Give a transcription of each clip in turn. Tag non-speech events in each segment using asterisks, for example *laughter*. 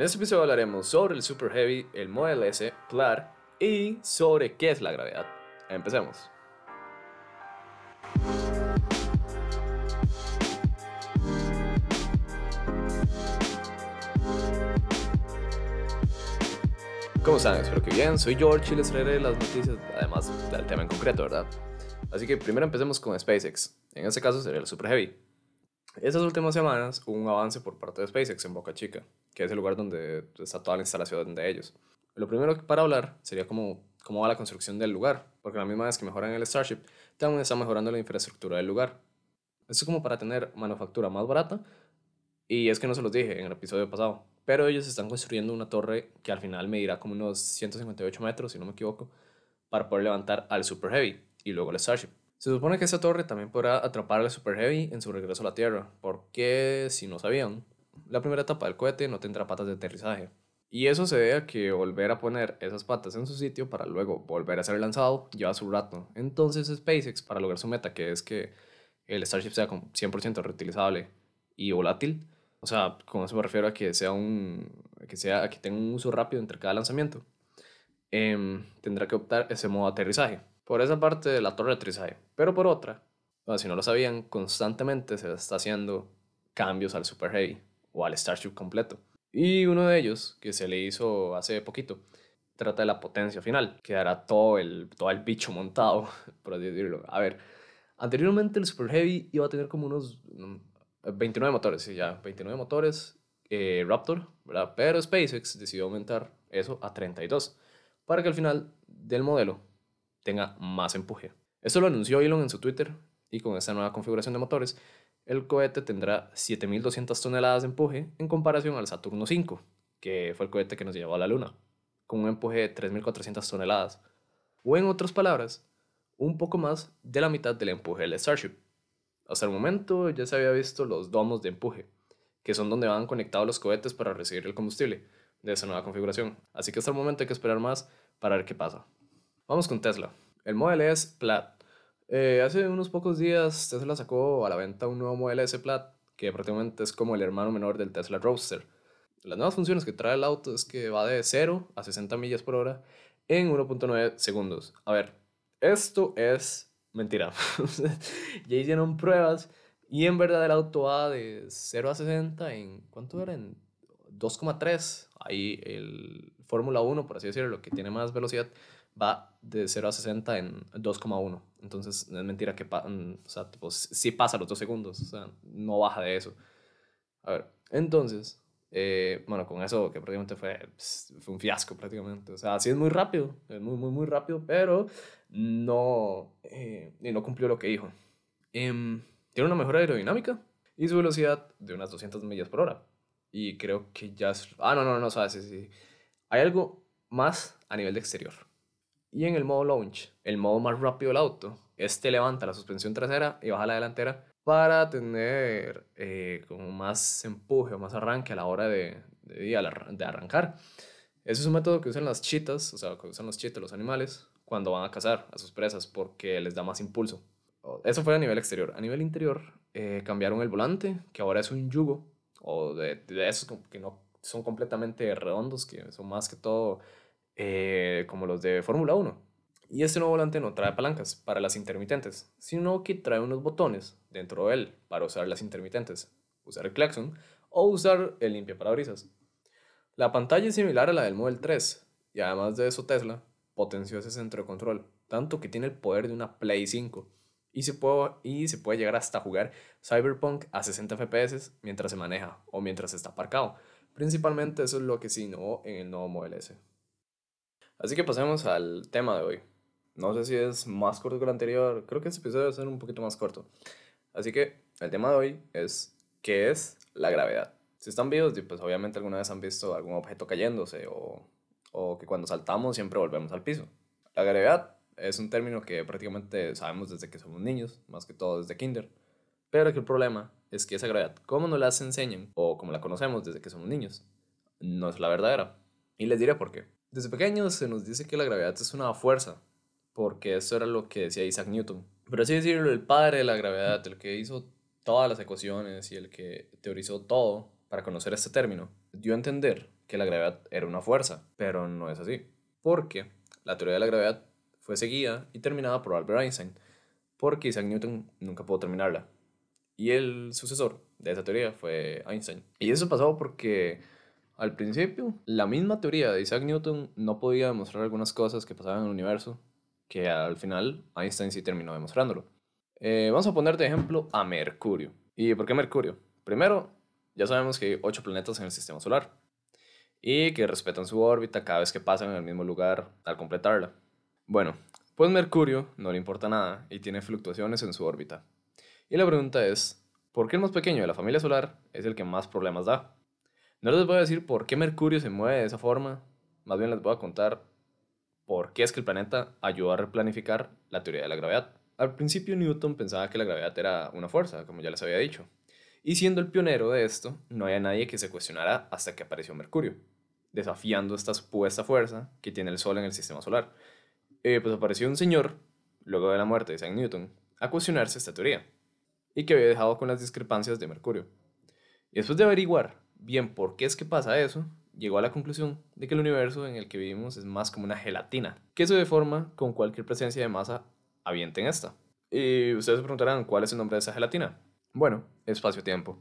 En este episodio hablaremos sobre el Super Heavy, el Model S, PLAR y sobre qué es la gravedad. Empecemos. ¿Cómo están? Espero que bien. Soy George y les traeré las noticias, además del tema en concreto, ¿verdad? Así que primero empecemos con SpaceX. En este caso sería el Super Heavy. Estas últimas semanas hubo un avance por parte de SpaceX en Boca Chica, que es el lugar donde está toda la instalación de ellos. Lo primero para hablar sería cómo, cómo va la construcción del lugar, porque la misma vez que mejoran el Starship, también están mejorando la infraestructura del lugar. Esto es como para tener manufactura más barata, y es que no se los dije en el episodio pasado, pero ellos están construyendo una torre que al final medirá como unos 158 metros, si no me equivoco, para poder levantar al Super Heavy y luego el Starship. Se supone que esa torre también podrá atrapar al Super Heavy en su regreso a la Tierra, porque si no sabían, la primera etapa del cohete no tendrá patas de aterrizaje. Y eso se debe a que volver a poner esas patas en su sitio para luego volver a ser lanzado lleva su rato. Entonces SpaceX, para lograr su meta, que es que el Starship sea 100% reutilizable y volátil, o sea, con eso me refiero a que sea un que sea que tenga un uso rápido entre cada lanzamiento. Em, tendrá que optar ese modo de aterrizaje. Por esa parte de la torre de. Pero por otra, si no lo sabían, constantemente se está haciendo cambios al Super Heavy o al Starship completo. Y uno de ellos, que se le hizo hace poquito, trata de la potencia final, que hará todo el, todo el bicho montado, *laughs* por así decirlo. A ver, anteriormente el Super Heavy iba a tener como unos 29 motores, sí, ya, 29 motores eh, Raptor, ¿verdad? Pero SpaceX decidió aumentar eso a 32 para que al final del modelo tenga más empuje. Esto lo anunció Elon en su Twitter y con esta nueva configuración de motores, el cohete tendrá 7.200 toneladas de empuje en comparación al Saturno 5, que fue el cohete que nos llevó a la Luna, con un empuje de 3.400 toneladas. O en otras palabras, un poco más de la mitad del empuje del Starship. Hasta el momento ya se había visto los domos de empuje, que son donde van conectados los cohetes para recibir el combustible de esa nueva configuración. Así que hasta el momento hay que esperar más para ver qué pasa. Vamos con Tesla. El Model S Plaid. Eh, hace unos pocos días Tesla sacó a la venta un nuevo Model S Plaid, que prácticamente es como el hermano menor del Tesla Roadster. Las nuevas funciones que trae el auto es que va de 0 a 60 millas por hora en 1.9 segundos. A ver, esto es Mentira. *laughs* ya hicieron pruebas y en verdad el auto va de 0 a 60 en. ¿Cuánto era? En 2,3. Ahí el Fórmula 1, por así decirlo, lo que tiene más velocidad, va de 0 a 60 en 2,1. Entonces es mentira que. Mm, o sea, sí pasa los 2 segundos. O sea, no baja de eso. A ver, entonces. Eh, bueno, con eso que prácticamente fue, fue un fiasco prácticamente. O sea, sí es muy rápido, es muy, muy, muy rápido, pero no, eh, no cumplió lo que dijo. Em, tiene una mejor aerodinámica y su velocidad de unas 200 millas por hora. Y creo que ya es... Ah, no, no, no, sabes, sí, sí. Hay algo más a nivel de exterior. Y en el modo launch, el modo más rápido del auto, este levanta la suspensión trasera y baja la delantera para tener eh, como más empuje o más arranque a la hora de, de, de arrancar. Ese es un método que usan las chitas, o sea, que usan los chitas, los animales, cuando van a cazar a sus presas porque les da más impulso. Eso fue a nivel exterior. A nivel interior, eh, cambiaron el volante, que ahora es un yugo, o de, de esos que no son completamente redondos, que son más que todo eh, como los de Fórmula 1. Y este nuevo volante no trae palancas para las intermitentes, sino que trae unos botones dentro de él para usar las intermitentes, usar el claxon o usar el limpia parabrisas. La pantalla es similar a la del Model 3 y además de eso Tesla potenció ese centro de control, tanto que tiene el poder de una Play 5 y se puede, y se puede llegar hasta jugar Cyberpunk a 60 FPS mientras se maneja o mientras está aparcado. Principalmente eso es lo que se innovó en el nuevo Model S. Así que pasemos al tema de hoy. No sé si es más corto que el anterior, creo que este episodio va a ser un poquito más corto. Así que el tema de hoy es ¿qué es la gravedad? Si están vivos, pues obviamente alguna vez han visto algún objeto cayéndose o o que cuando saltamos siempre volvemos al piso. La gravedad es un término que prácticamente sabemos desde que somos niños, más que todo desde kinder. Pero que el problema es que esa gravedad, como nos la enseñan o como la conocemos desde que somos niños, no es la verdadera. Y les diré por qué. Desde pequeños se nos dice que la gravedad es una fuerza, porque eso era lo que decía Isaac Newton. Pero así decirlo, el padre de la gravedad, el que hizo todas las ecuaciones y el que teorizó todo para conocer este término, dio a entender que la gravedad era una fuerza, pero no es así, porque la teoría de la gravedad fue seguida y terminada por Albert Einstein, porque Isaac Newton nunca pudo terminarla. Y el sucesor de esa teoría fue Einstein. Y eso pasó porque al principio la misma teoría de Isaac Newton no podía demostrar algunas cosas que pasaban en el universo, que al final Einstein sí terminó demostrándolo. Eh, vamos a poner de ejemplo a Mercurio. ¿Y por qué Mercurio? Primero, ya sabemos que hay ocho planetas en el sistema solar y que respetan su órbita cada vez que pasan en el mismo lugar al completarla. Bueno, pues Mercurio no le importa nada y tiene fluctuaciones en su órbita. Y la pregunta es, ¿por qué el más pequeño de la familia solar es el que más problemas da? No les voy a decir por qué Mercurio se mueve de esa forma, más bien les voy a contar por qué es que el planeta ayudó a replanificar la teoría de la gravedad. Al principio Newton pensaba que la gravedad era una fuerza, como ya les había dicho, y siendo el pionero de esto, no había nadie que se cuestionara hasta que apareció Mercurio, desafiando esta supuesta fuerza que tiene el Sol en el sistema solar. Eh, pues apareció un señor, luego de la muerte de Isaac Newton, a cuestionarse esta teoría, y que había dejado con las discrepancias de Mercurio. Y después de averiguar bien por qué es que pasa eso, llegó a la conclusión de que el universo en el que vivimos es más como una gelatina, que se deforma con cualquier presencia de masa habiente en esta. Y ustedes se preguntarán cuál es el nombre de esa gelatina. Bueno, espacio-tiempo.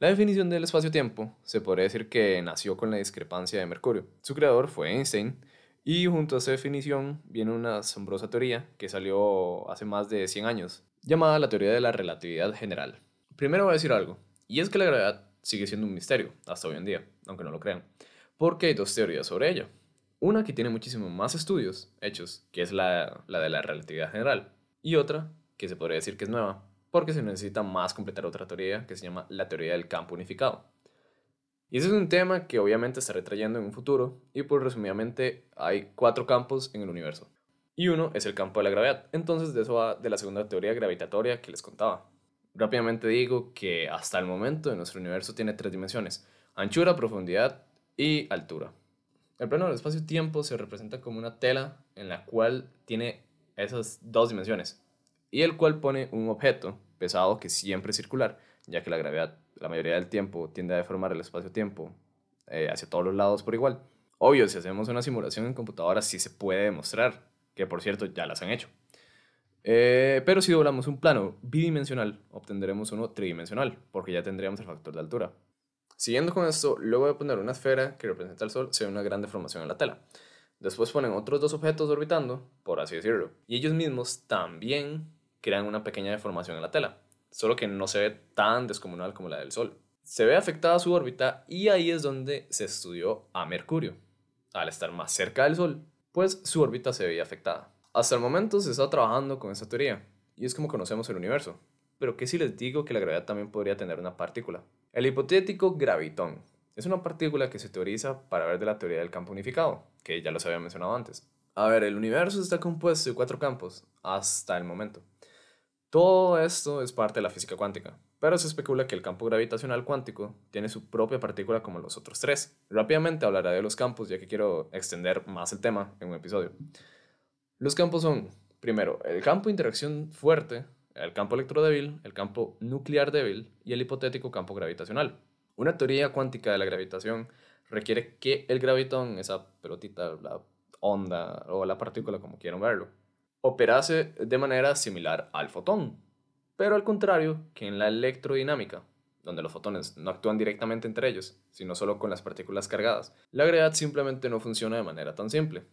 La definición del espacio-tiempo se podría decir que nació con la discrepancia de Mercurio. Su creador fue Einstein, y junto a esa definición viene una asombrosa teoría que salió hace más de 100 años, llamada la teoría de la relatividad general. Primero voy a decir algo, y es que la gravedad sigue siendo un misterio hasta hoy en día, aunque no lo crean, porque hay dos teorías sobre ella. Una que tiene muchísimo más estudios hechos, que es la, la de la relatividad general, y otra que se podría decir que es nueva, porque se necesita más completar otra teoría que se llama la teoría del campo unificado. Y ese es un tema que obviamente estaré trayendo en un futuro, y por resumidamente hay cuatro campos en el universo. Y uno es el campo de la gravedad. Entonces de eso va de la segunda teoría gravitatoria que les contaba. Rápidamente digo que hasta el momento en nuestro universo tiene tres dimensiones, anchura, profundidad y altura. El plano del espacio-tiempo se representa como una tela en la cual tiene esas dos dimensiones, y el cual pone un objeto pesado que siempre es circular, ya que la gravedad la mayoría del tiempo tiende a deformar el espacio-tiempo eh, hacia todos los lados por igual. Obvio, si hacemos una simulación en computadora sí se puede demostrar, que por cierto ya las han hecho. Eh, pero si doblamos un plano bidimensional, obtendremos uno tridimensional, porque ya tendríamos el factor de altura. Siguiendo con esto, luego de poner una esfera que representa el Sol, se ve una gran deformación en la tela. Después ponen otros dos objetos orbitando, por así decirlo, y ellos mismos también crean una pequeña deformación en la tela, solo que no se ve tan descomunal como la del Sol. Se ve afectada su órbita y ahí es donde se estudió a Mercurio. Al estar más cerca del Sol, pues su órbita se veía afectada. Hasta el momento se está trabajando con esa teoría, y es como conocemos el universo. Pero ¿qué si les digo que la gravedad también podría tener una partícula? El hipotético gravitón es una partícula que se teoriza para ver de la teoría del campo unificado, que ya los había mencionado antes. A ver, el universo está compuesto de cuatro campos, hasta el momento. Todo esto es parte de la física cuántica, pero se especula que el campo gravitacional cuántico tiene su propia partícula como los otros tres. Rápidamente hablaré de los campos ya que quiero extender más el tema en un episodio. Los campos son, primero, el campo interacción fuerte, el campo electrodébil, el campo nuclear débil y el hipotético campo gravitacional. Una teoría cuántica de la gravitación requiere que el gravitón, esa pelotita, la onda o la partícula como quieran verlo, operase de manera similar al fotón, pero al contrario que en la electrodinámica, donde los fotones no actúan directamente entre ellos, sino solo con las partículas cargadas, la gravedad simplemente no funciona de manera tan simple,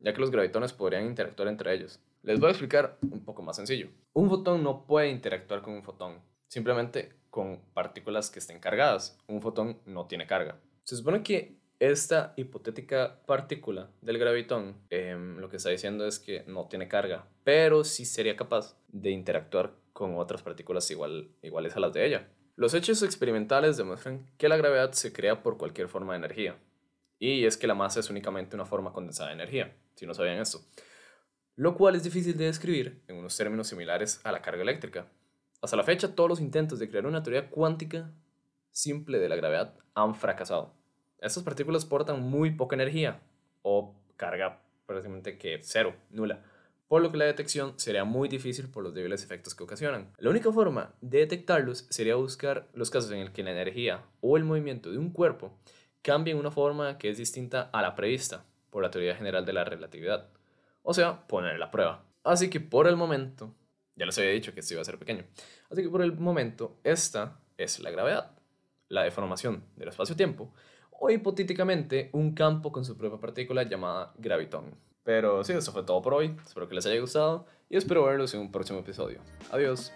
ya que los gravitones podrían interactuar entre ellos. Les voy a explicar un poco más sencillo. Un fotón no puede interactuar con un fotón, simplemente con partículas que estén cargadas. Un fotón no tiene carga. Se supone que esta hipotética partícula del gravitón em, lo que está diciendo es que no tiene carga, pero sí sería capaz de interactuar con otras partículas igual, iguales a las de ella. Los hechos experimentales demuestran que la gravedad se crea por cualquier forma de energía, y es que la masa es únicamente una forma condensada de energía, si no sabían esto, lo cual es difícil de describir en unos términos similares a la carga eléctrica. Hasta la fecha, todos los intentos de crear una teoría cuántica simple de la gravedad han fracasado estas partículas portan muy poca energía o carga prácticamente que cero, nula, por lo que la detección sería muy difícil por los débiles efectos que ocasionan. La única forma de detectarlos sería buscar los casos en el que la energía o el movimiento de un cuerpo cambia en una forma que es distinta a la prevista por la teoría general de la relatividad. O sea, poner la prueba. Así que por el momento, ya les había dicho que esto iba a ser pequeño, así que por el momento esta es la gravedad, la deformación del espacio-tiempo, o hipotéticamente un campo con su propia partícula llamada gravitón. Pero sí, eso fue todo por hoy, espero que les haya gustado y espero verlos en un próximo episodio. Adiós.